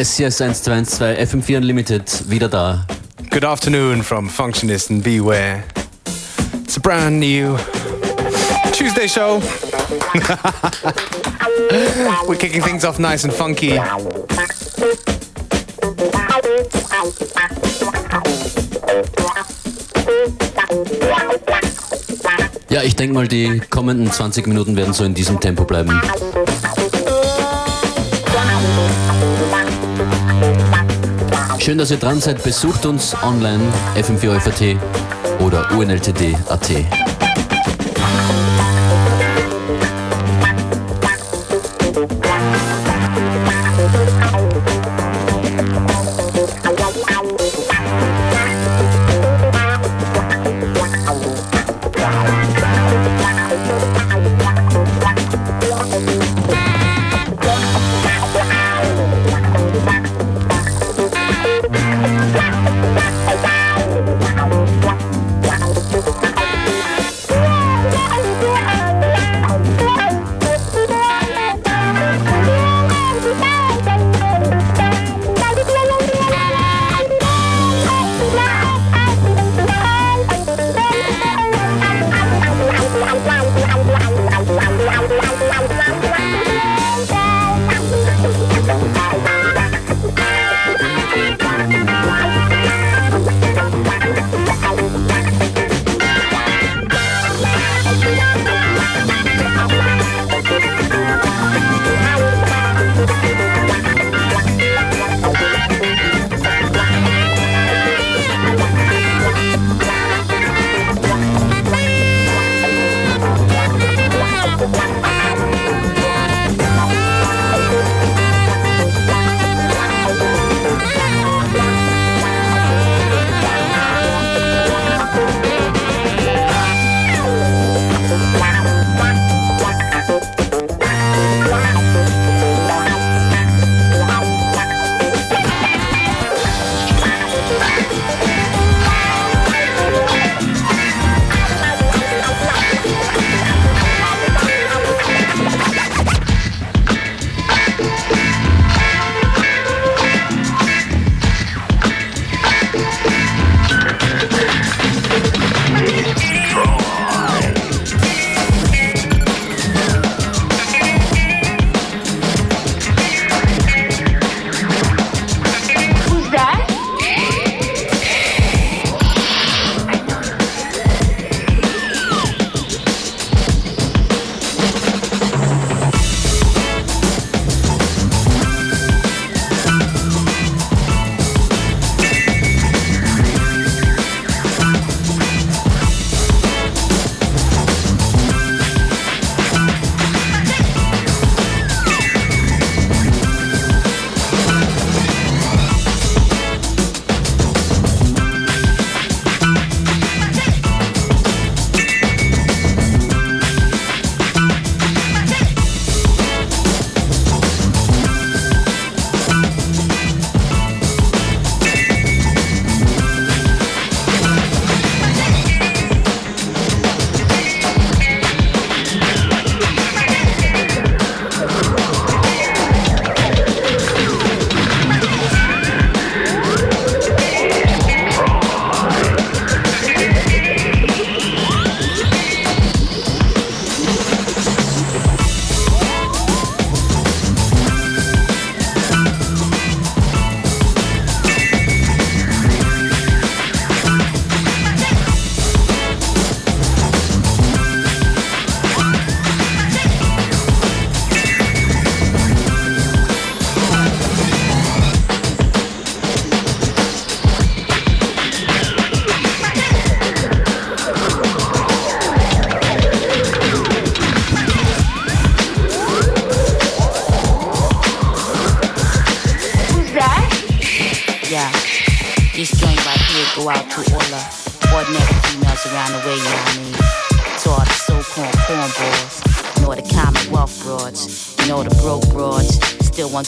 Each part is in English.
Yes, yes, 1212, FM4 Unlimited, wieder da. Good afternoon from Functionist and Beware. It's a brand new Tuesday show. We're kicking things off nice and funky. Ja, ich denke mal, die kommenden 20 Minuten werden so in diesem Tempo bleiben. Schön, dass ihr dran seid. Besucht uns online fm4 oder unltd.at.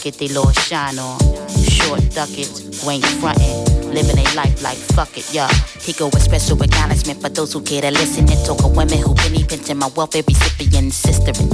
get their little shine on. Short duckets, ain't frontin'. Living a life like fuck it, yeah. He go with special acknowledgement for those who care to listen and talk of women who pinching my welfare recipient sistering.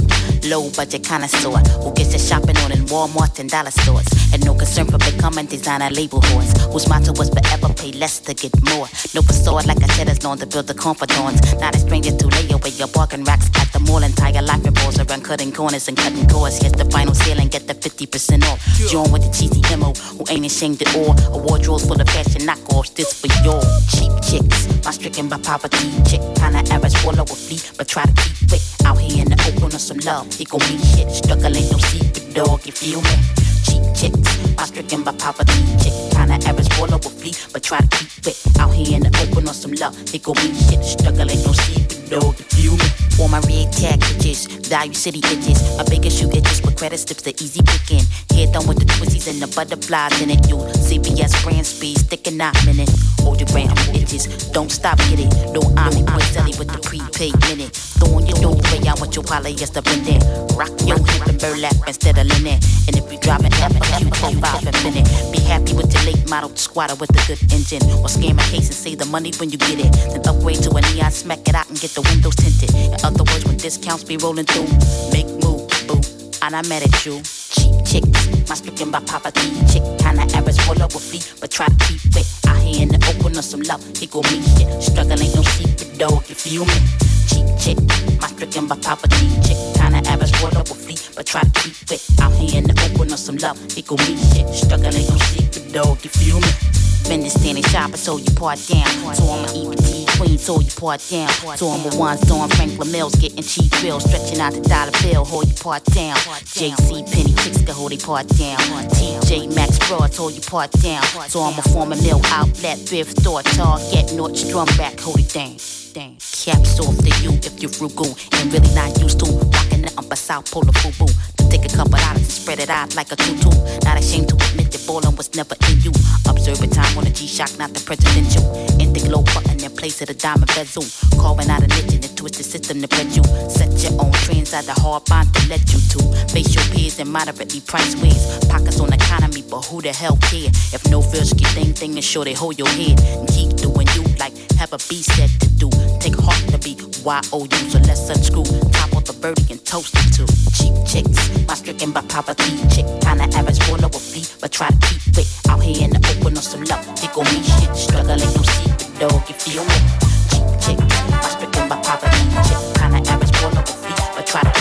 Low budget connoisseur who gets their shopping on in Walmart and dollar stores. And no concern for becoming designer label horse. Whose motto was forever pay less to get more. No facade like I said is known to build the confidence. Not a stranger to lay away your bargain racks at the mall. Entire life revolves around cutting corners and cutting cords. Hit the final sale and get the 50% off. Join with the cheesy MO who ain't ashamed at all. A wardrobe full of fashion knockoffs. This for your cheap chicks. My stricken by poverty chick. Kinda average, swallow a fee, but try to keep it. Out here in the open of some love. It gon' be shit. Struggle ain't no secret, dog. You feel me? Cheap chicks. My stricken by poverty chick. Kinda average, swallow a fee, but try to keep it. Out here in the open on some love. It gon' be shit. Struggle ain't no secret, dog. You feel me? All my red tag bitches, value city bitches. My biggest shoe itches with credit slips, the easy picking. Head done with the twisties and the butterflies in it. You CVS brand speed, sticking out minute. Hold your brand itches, don't stop, get it. No, I'm in Brazil with the prepaid minute. Throwing your dough way out with your polyester blending. Rock your hip and burlap instead of linen. And if you drop it, have a Q5 infinite. Be happy with your late model squatter with a good engine. Or scam a case and save the money when you get it. Then upgrade to a neon, smack it out and get the windows tinted. In other words, when discounts be rolling through, make move, boo. And I met at you. Cheap chicks, my stricken by poverty chick. Kinda average, full of a fee, but try to keep it. Out here in the open of some love, he gon' meet shit. Struggle ain't no secret, dog, you feel me? Cheap chick, my stricken by poverty chick. Kinda average, full up a fee, but try to keep it. Out here in the open of some love, he gon' meet shit. Struggle ain't no secret, dog, you feel me? Been this standing shopper, so you part down. So I'ma eat the so you part down. So I'm a one storm Franklin Mills, getting cheap bills, stretching out the dollar bill, hold you part down. JC Penney chicks can hold you part down. TJ Maxx Broad, hold you part down. So I'm a former mill outlet, thrift store, Target, Nordstrom Rack, hold it down. Caps off to you if you're frugal and really not used to rocking nothing but South Polar Fubu. To take a couple dollars and spread it out like a tutu. Not ashamed to admit that ballin' was never in you. Observe it time on a G-Shock, not the presidential. In the glow button in place of the diamond bezel. Carving out a niche in the twisted system to bet you. Set your own trends out the hard bond to let you to. Face your peers in moderately priced ways. Pockets on economy, but who the hell care? If no keep thing thing and sure they hold your head and keep doing you like have a B set to do. Take heart to be Y-O-U, so let's unscrew. Top off the birdie and toast it to cheap chicks. My stricken by poverty chick. Kinda average, of a fee, but try to keep it. Out here in the open on some love. It gon' me, shit. Struggle ain't no secret, dog. You feel me? Cheap chick. My stricken by poverty chick. Kinda average, of a fee, but try to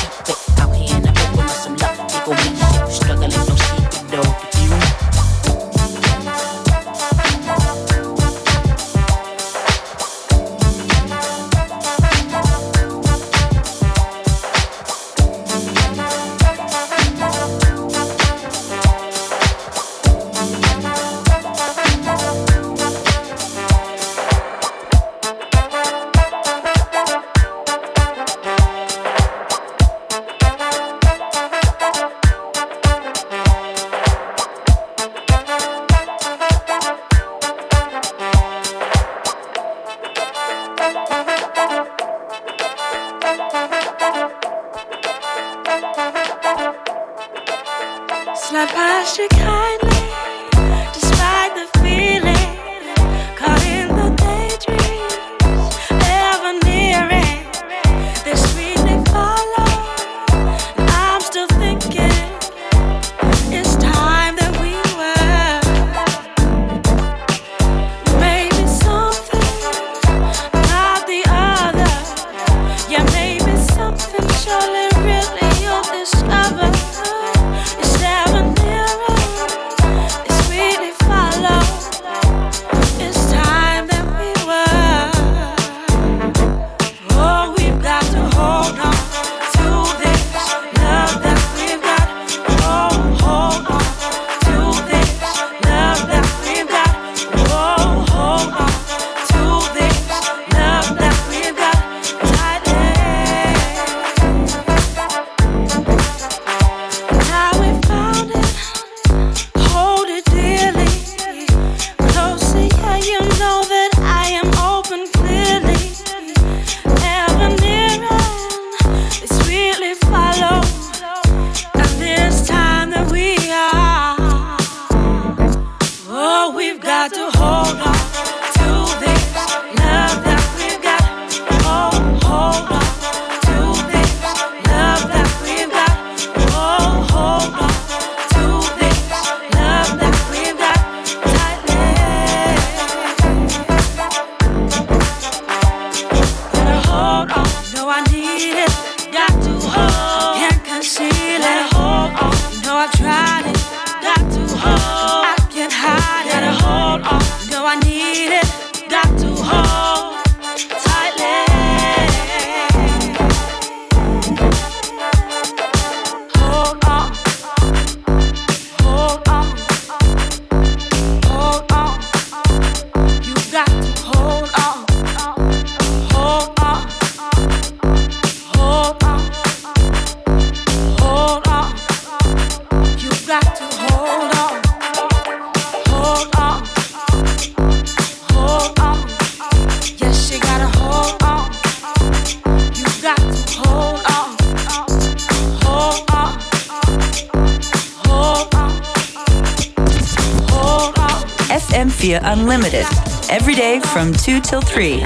till 3.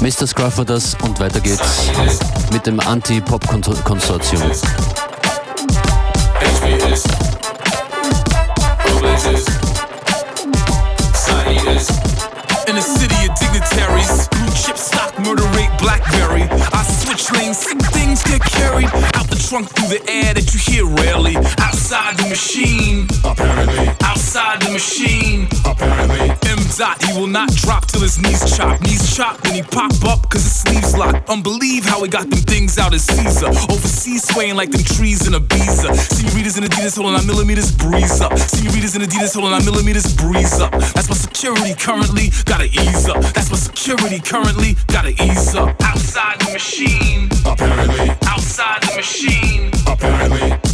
Mr. Scrufforders und weiter geht's mit dem Anti-Pop-Konsortium. In not drop till his knees chop. Knees chop when he pop up, cause his sleeves lock. Unbelieve how he got them things out as Caesar. Overseas swaying like them trees in Ibiza. Senoritas and Adidas holding on millimeters, breeze up. Senoritas and Adidas holding on millimeters, breeze up. That's my security currently, gotta ease up. That's my security currently, gotta ease up. Outside the machine, apparently. Outside the machine, apparently.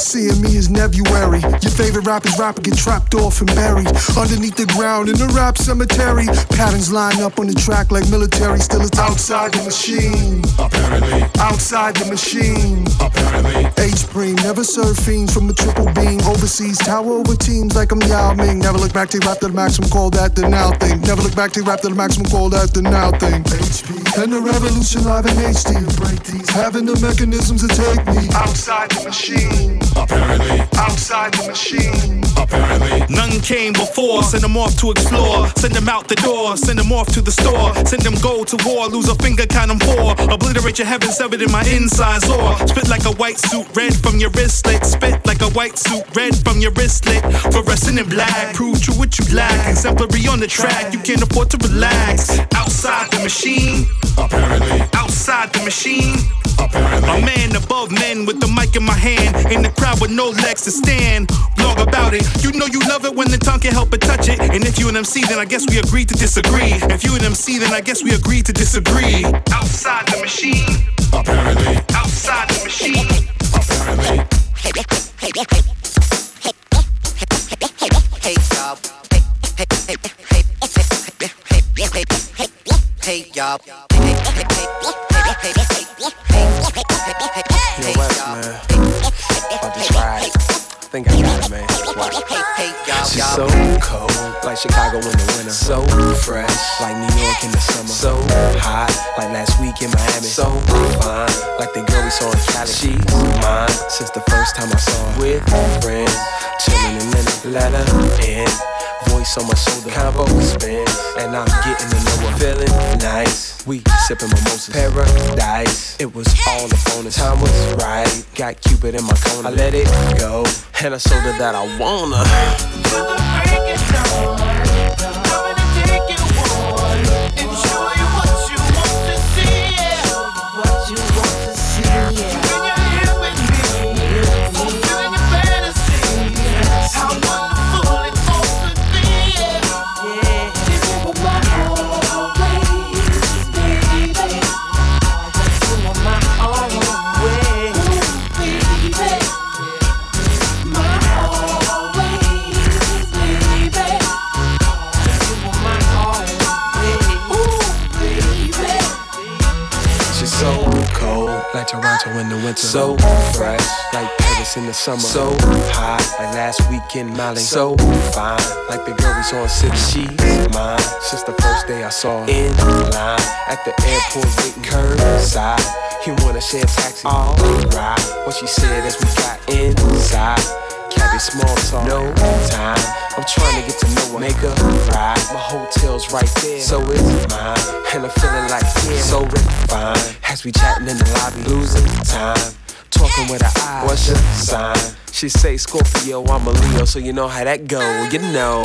Seeing me is Nebuary. Your favorite rapper's rapper get trapped off and buried underneath the ground in the rap cemetery. Patterns line up on the track like military. Still, it's outside the machine. Apparently, Outside the machine. apparently. H preem, never serve fiends from a triple beam. Overseas, tower over teams like I'm Yao Ming. Never look back to rap to the maximum, call that the now thing. Never look back to rap to the maximum, call that the now thing. HP and the revolution live in HD. Break these, having the mechanisms to take me outside the machine. Apparently, Outside the machine. apparently. None came before, send them off to explore. Send them out the door, send them off to the store. Send them go to war, lose a finger, count them four. Obliterate your heaven, severed in my insides or spit like a white suit, red from your wristlet. Spit like a white suit, red from your wristlet. Fluorescent in black, prove true what you lack. Exemplary on the track, you can't afford to relax. Outside the machine, Apparently, outside the machine. Apparently. A man above men with the mic in my hand. In the crowd with no legs to stand. Blog about it. You know you love it when the tongue can't help but touch it. And if you an MC, then I guess we agreed to disagree. If you an MC, then I guess we agreed to disagree. Outside the machine. Apparently, Outside the machine. apparently. Hey y'all. Hey, hey, hey, hey, hey, hey, hey, hey, hey, y'all. Hey, hey, hey, hey, hey, hey, hey, so cold, like Chicago in the winter. So fresh, like New York in the summer. So hot, like last week in Miami. So fine, like the girl we saw in Cali. She's mine since the first time I saw her. With friends, chilling in minute. Let her in. Voice on my shoulder, combo spin, and I'm getting to know her. Feeling nice, we sipping mimosas. Paradise, it was all phone. The time was right. Got Cupid in my corner. I let it go, and I showed her that I wanna. In the winter. So fresh, like Paris in the summer. So hot, like last week in Mali. So fine, like the girl we saw in City. She's mine since the first day I saw her. In line at the airport, waiting curbside. You wanna share a taxi? Alright. What she said as we got inside. Cabby small talk, no time. I'm trying to get to know her, make her ride. My right there, so it's mine. And I'm feeling like yeah, so refined. As we chatting in the lobby, losing time. Talking with her eyes, what's your sign? She say Scorpio, I'm a Leo, so you know how that go, you know.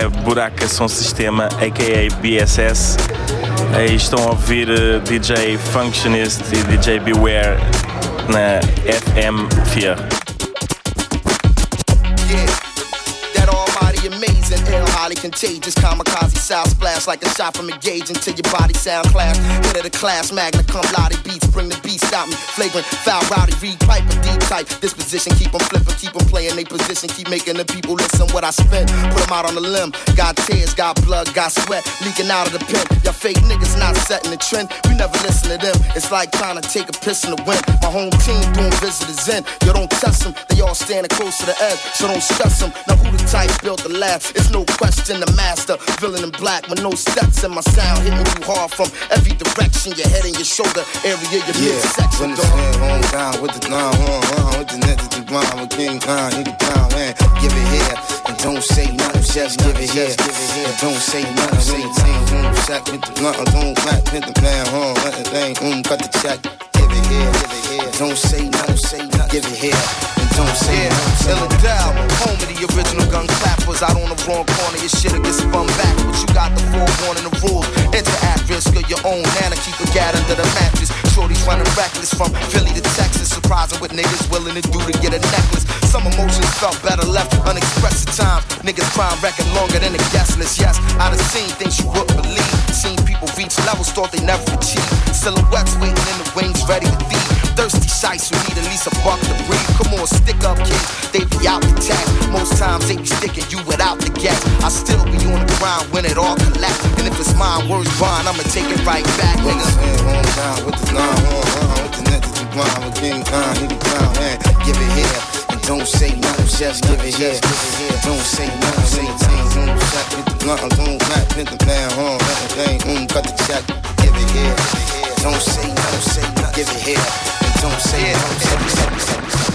É Buraca Som Sistema, a.k.a. BSS. Aí estão a ouvir uh, DJ Functionist e DJ Beware na FM Fear. Contagious, kamikaze sound splash like a shot from a gauge into your body sound class. Head of the class, magna cum laude beats, bring the beats out me. Flagrant, foul, rowdy, read pipe, a deep type. Disposition, keep them flipping, keep them playing they position, keep making the people listen what I spit. Put them out on the limb, got tears, got blood, got sweat, leaking out of the pen. Y'all fake niggas not setting the trend, we never listen to them. It's like trying to take a piss in the wind. My home team doing visitors in, you don't test them, they all standing close to the edge, so don't stress them. Now who the type built the lab? It's no question the master, villain in black with no steps in my sound, hitting you hard from every direction, your head and your shoulder area, your yeah. midsection. Understand, home down with the on, with the net to the blind, with King Khan, nigga down, man. Give it here, and don't say nothing, just give it here. And don't say nothing, say team, boom, sack with the blunt, don't back, hit the plan, home, let the thing, boom, cut the check. Give it here, give it here. Don't say nothing, say nothing, give it here don't say yeah, Illidale, home of the original gun clappers. Out on the wrong corner, your shit'll get spun back. But you got the forewarning, the rules. Enter at risk of your own Nana, keep a gat under the mattress. Shorty's running reckless from Philly to Texas. Surprising what niggas willing to do to get a necklace. Some emotions felt better left unexpressed at times. Niggas crime record longer than the guest list. Yes, I done seen things you wouldn't believe. Seen people reach levels thought they never achieved. Silhouettes waiting in the wings, ready to feed. Thirsty sights who need at least a buck to breathe. Come on, stick up, kids. They be out the tax. Most times they be sticking you without the gas. I still be on the ground when it all collapse. And if it's mine, words bond, I'ma take it right back, nigga. The with the with. Give it here. Don't say nothing, just give it here. Don't say nothing, say team, boom, shot with the blunt, boom, black, hit the the thing, boom, cut the check. Give it here. Don't say nothing, say nothing, give it here. Don't say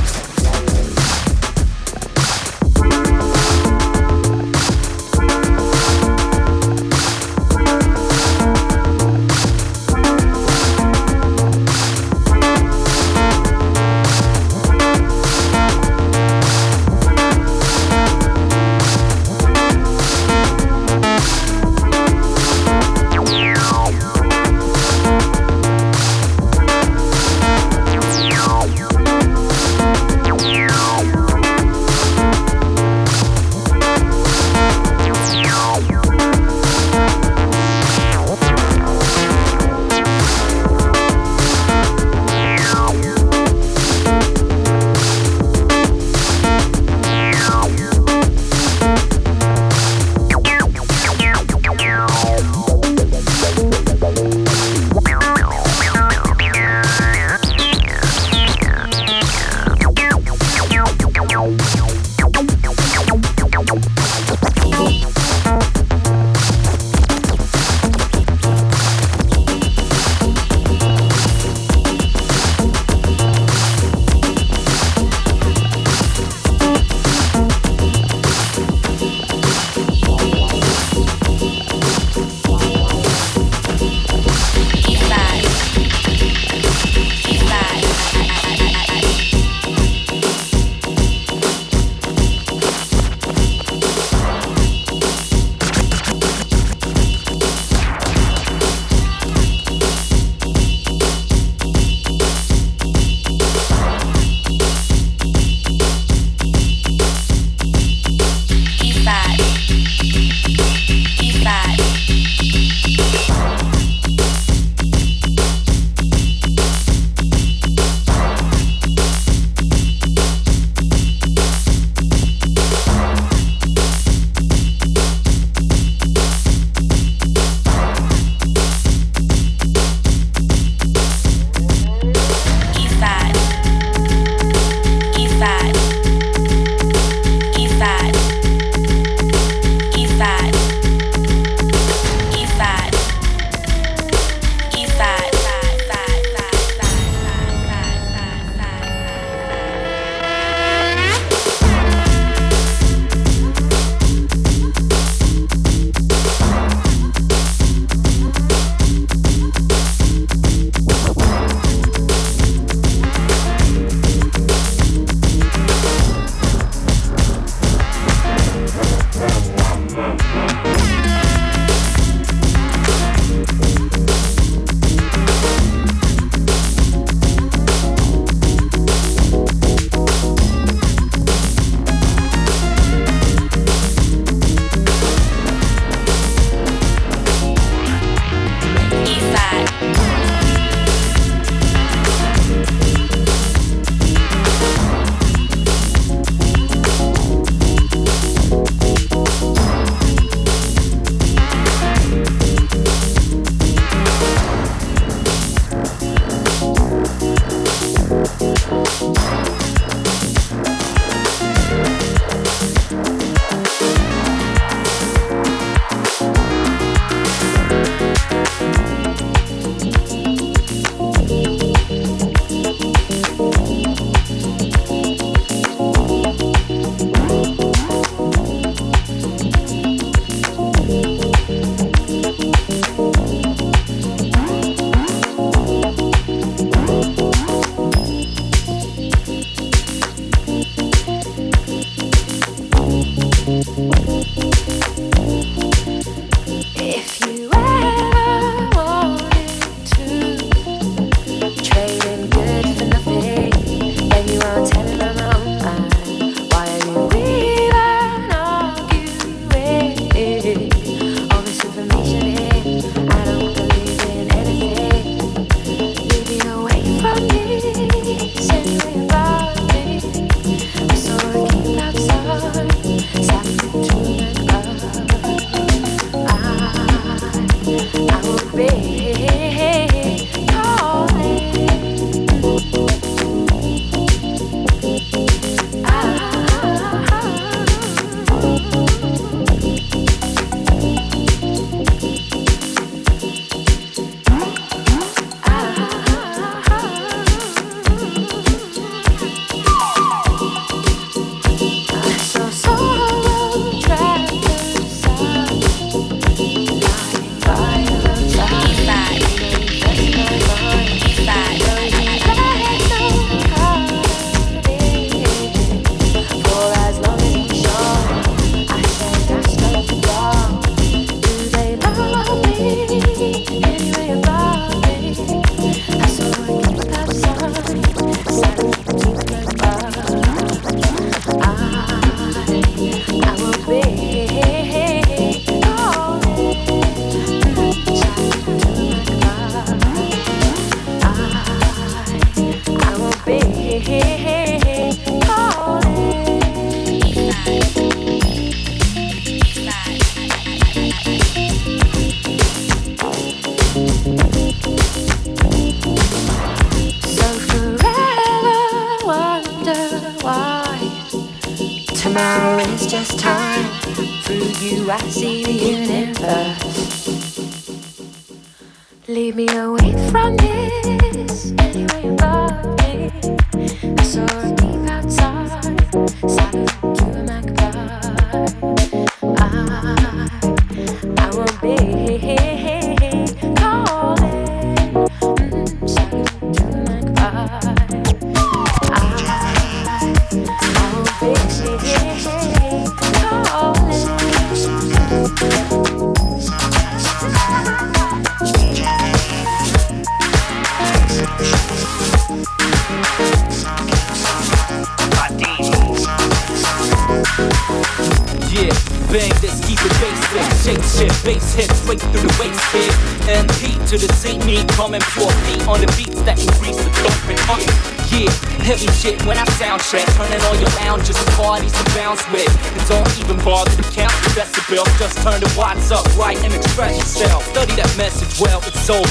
nothing, it's nothing.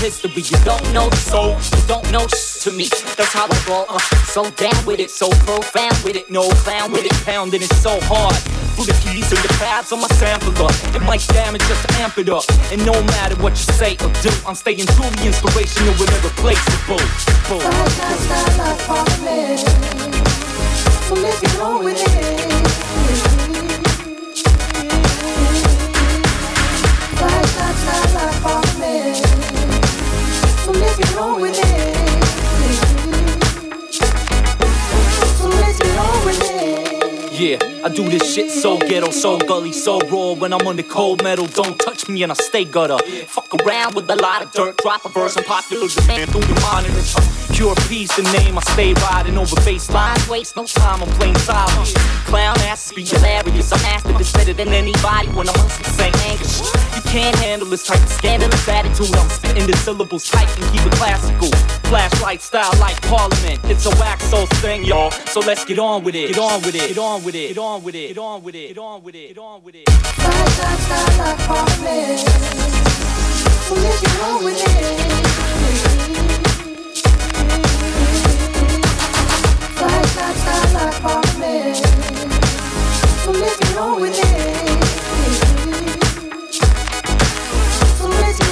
history. You don't know the soul, you don't know to me. That's how I roll. Uh, so down with it, so profound with it. No clown with it, pounding it so hard. Through the keys and the pads on my sampler. It might damage just to amp it up. And no matter what you say or do, I'm staying truly inspirational and irreplaceable. Boom. So let's get on with it. I do this shit so ghetto, so gully, so raw. When I'm on the cold metal, don't touch me and I stay gutter. Fuck around with a lot of dirt, drop a verse, I'm popular demand through your monitors. Pure peace, the name I stay riding over bass lines. Waste no time, I'm playing silence. Clown ass, be hilarious. I'm after this better than anybody when I'm on some St. Angus can't handle this type of scandalous attitude. I'm spitting the syllables tight and keep it classical. Flashlight style like Parliament. It's a wax soul thing, y'all. So let's get on with it. Get on with it. Get on with it. Get on with it. Get on with it. Get on with it. Get on with it. Flashlight style like Parliament. So let's get on with it. Flashlight style like Parliament. So let's get on with it.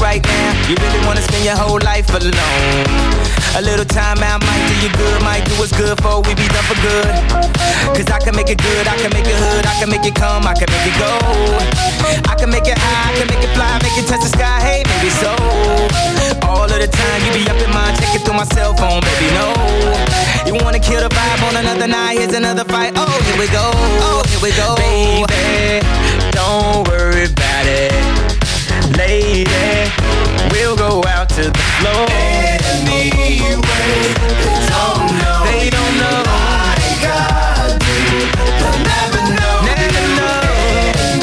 Right now, you really wanna spend your whole life alone? A little time out might do you good, might do what's good for we be done for good. Cause I can make it good, I can make it hood, I can make it come, I can make it go. I can make it high, I can make it fly, make it touch the sky, hey, maybe so. All of the time you be up in mind, checking through my cell phone, baby, no. You wanna kill the vibe on another night, here's another fight, oh, here we go, oh, here we go. Baby, don't worry about it. Lady, we'll go out to the floor. Anyway, they don't know. They don't know. Like I do. They'll never know. Never know.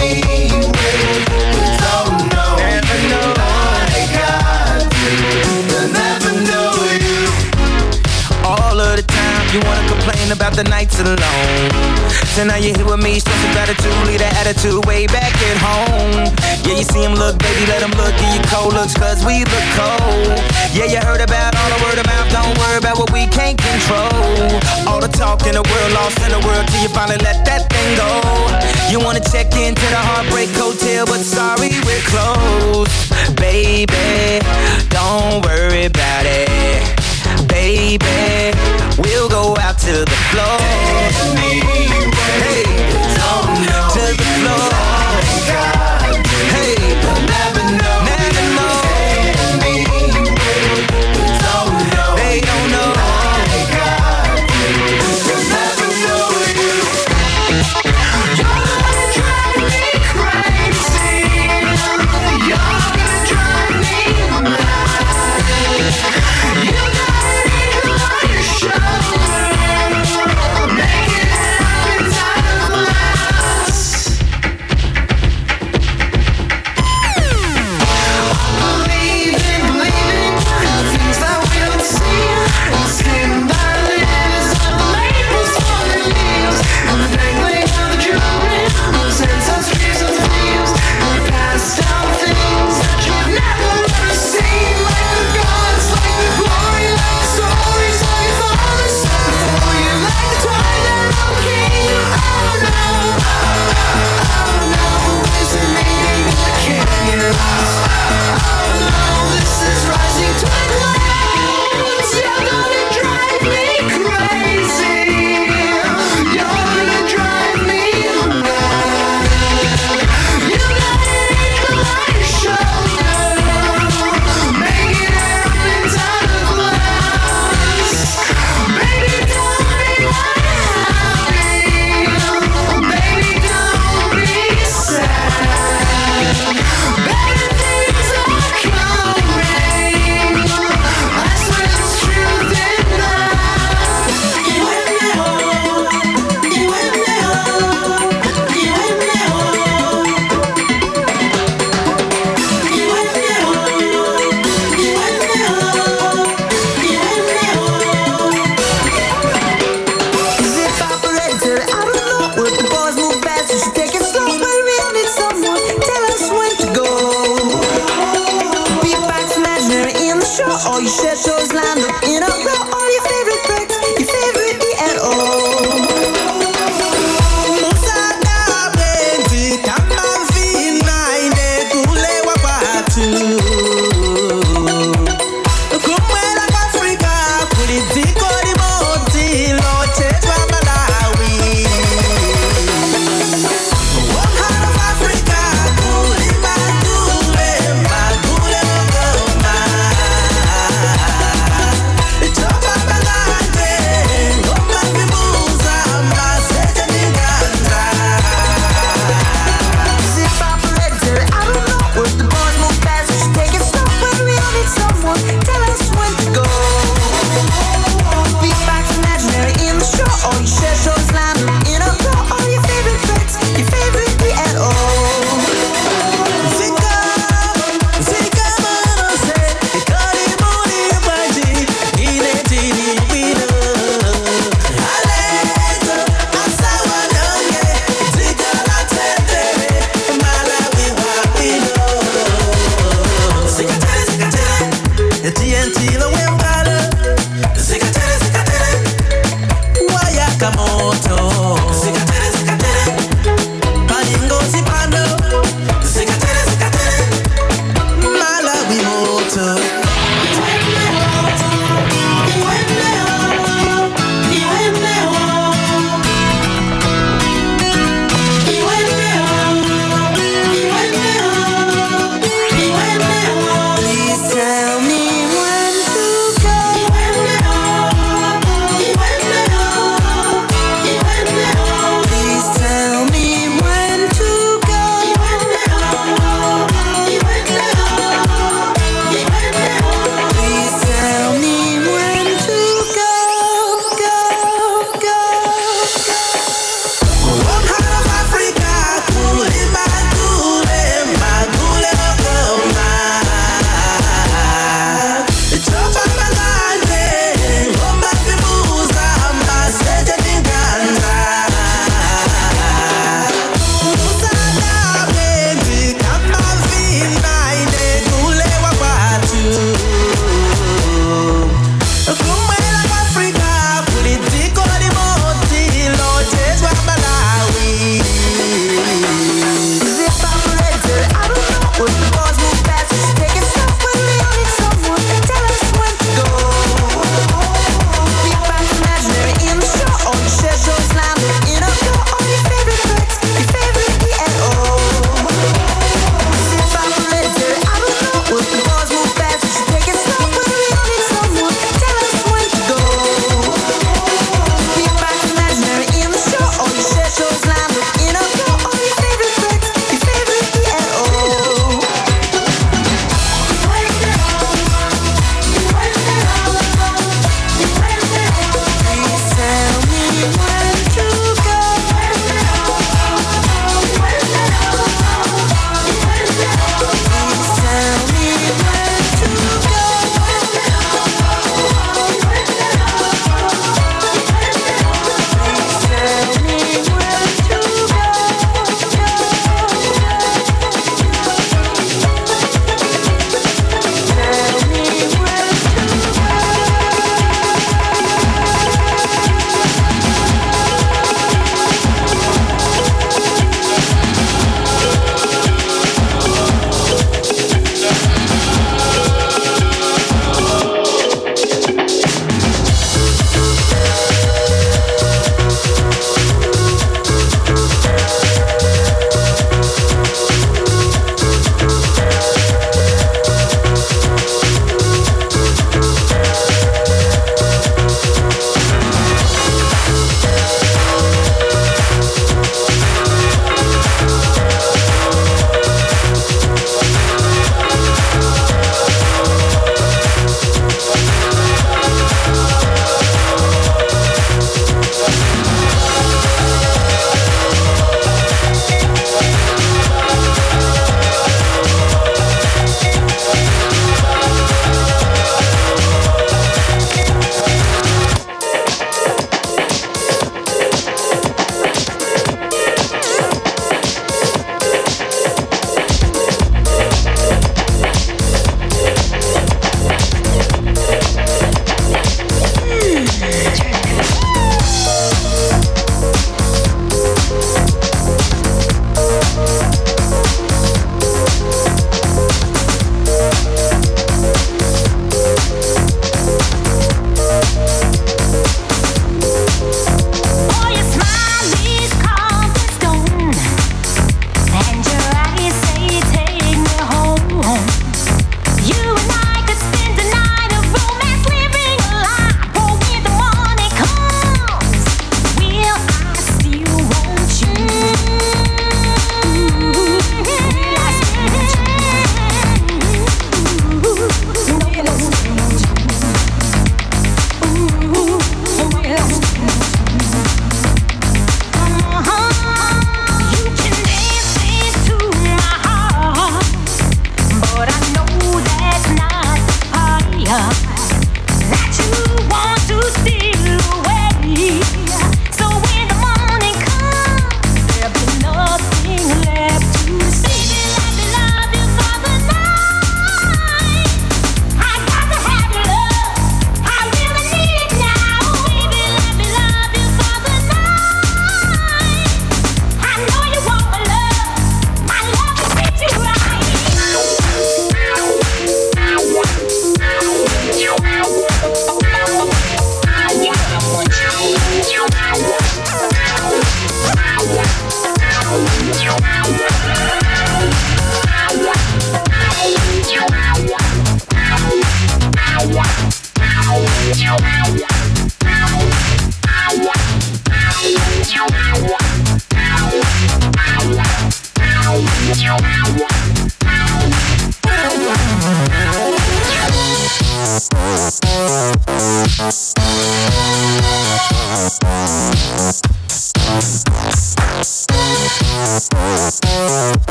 Anyway, they don't know. Never know. Like I do. They'll never know you. All of the time, you wanna complain about the nights alone. So now you're here with me, show some gratitude, leave that attitude way back at home. Yeah, you see him look, baby, let him look, give you cold looks, cause we look cold. Yeah, you heard about all the word of mouth, don't worry about what we can't control. All the talk in the world, lost in the world, till you finally let that thing go. You wanna check into the Heartbreak Hotel, but sorry, we're closed. Baby, don't worry about it. Baby, we'll go out to the floor. Hey,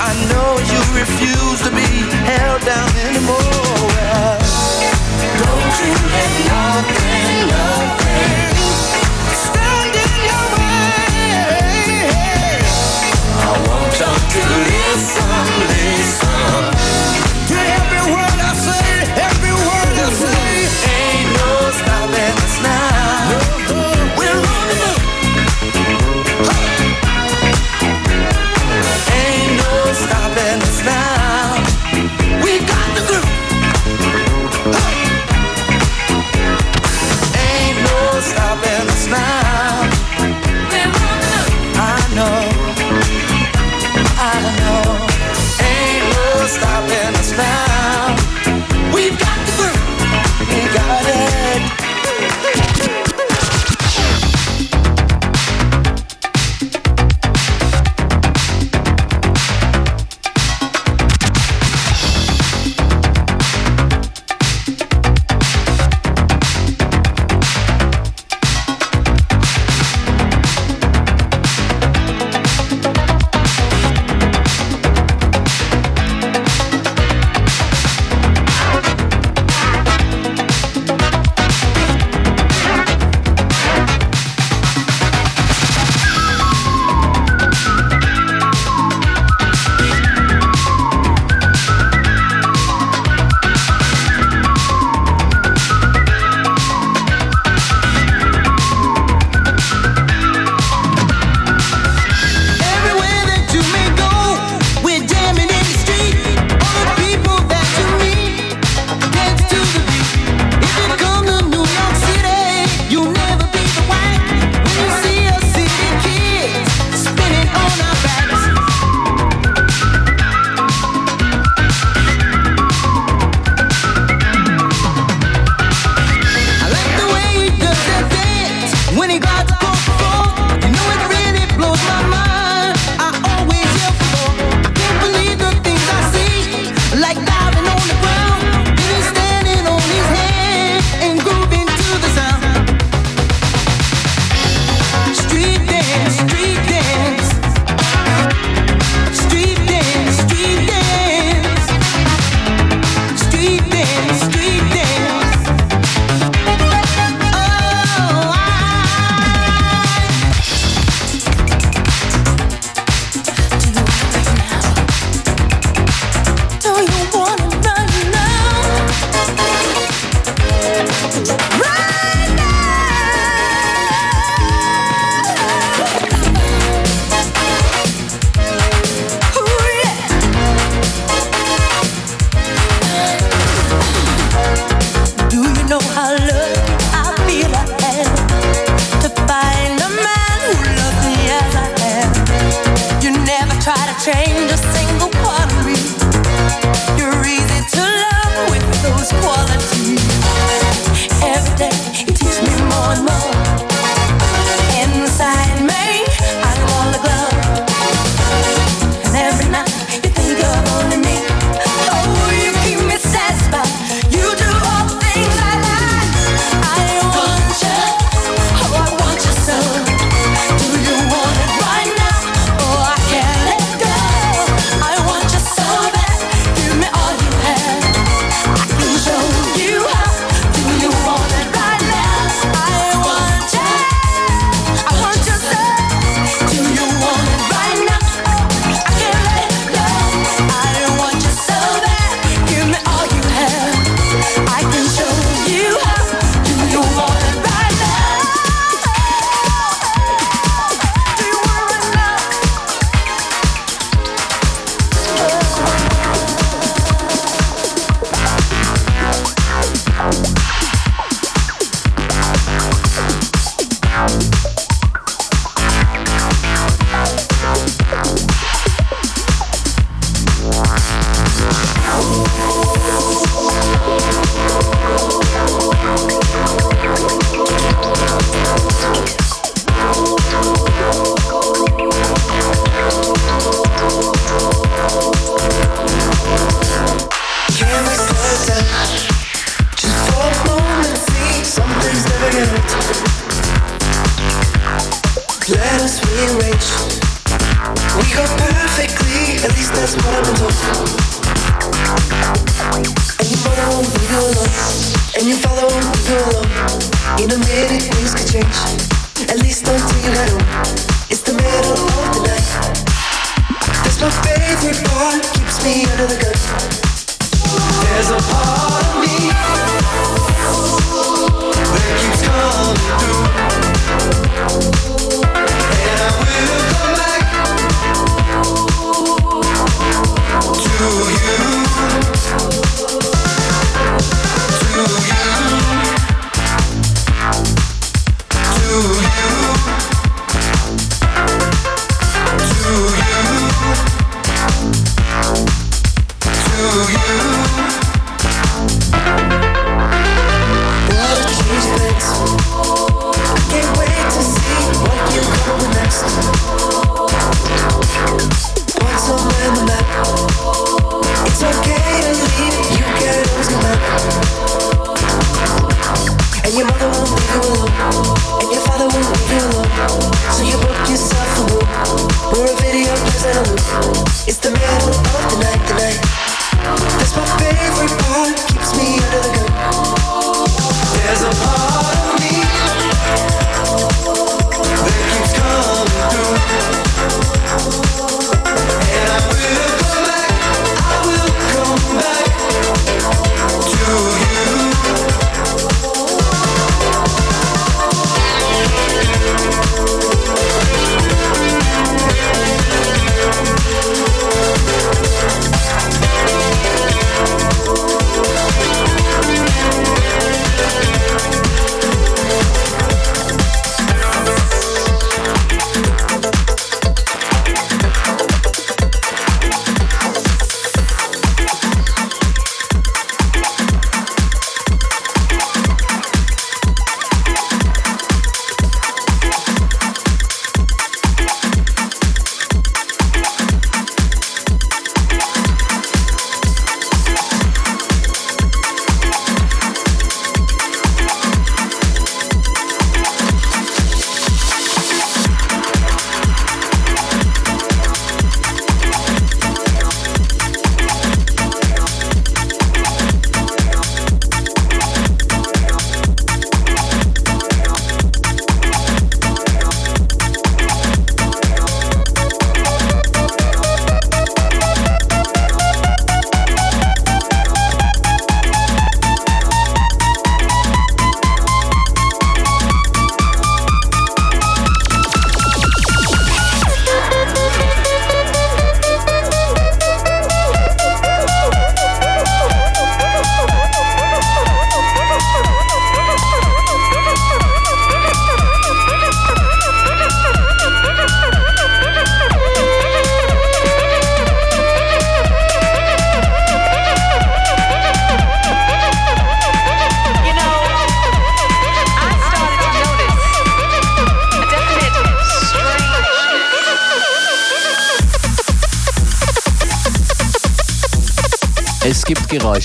I know you refuse to be held down anymore. Don't you let nothing, nothing stand in your way. I want you to listen, listen to every word I say, every word I say. Ain't no stopping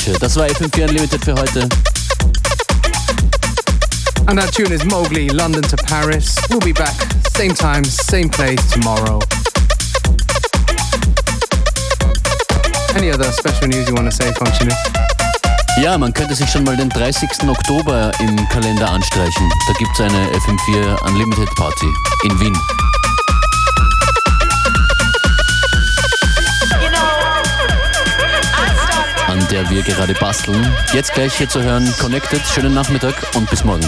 Nachtgeräusche. Das war FM4 Unlimited für heute. And that tune is Mowgli, London to Paris. We'll be back, same time, same place tomorrow. Any other special news you want to say, Functionist? Ja, man könnte sich schon mal den 30. Oktober im Kalender anstreichen. Da gibt es eine FM4 Unlimited Party in Wien. An der wir gerade basteln. Jetzt gleich hier zu hören Connected. Schönen Nachmittag und bis morgen.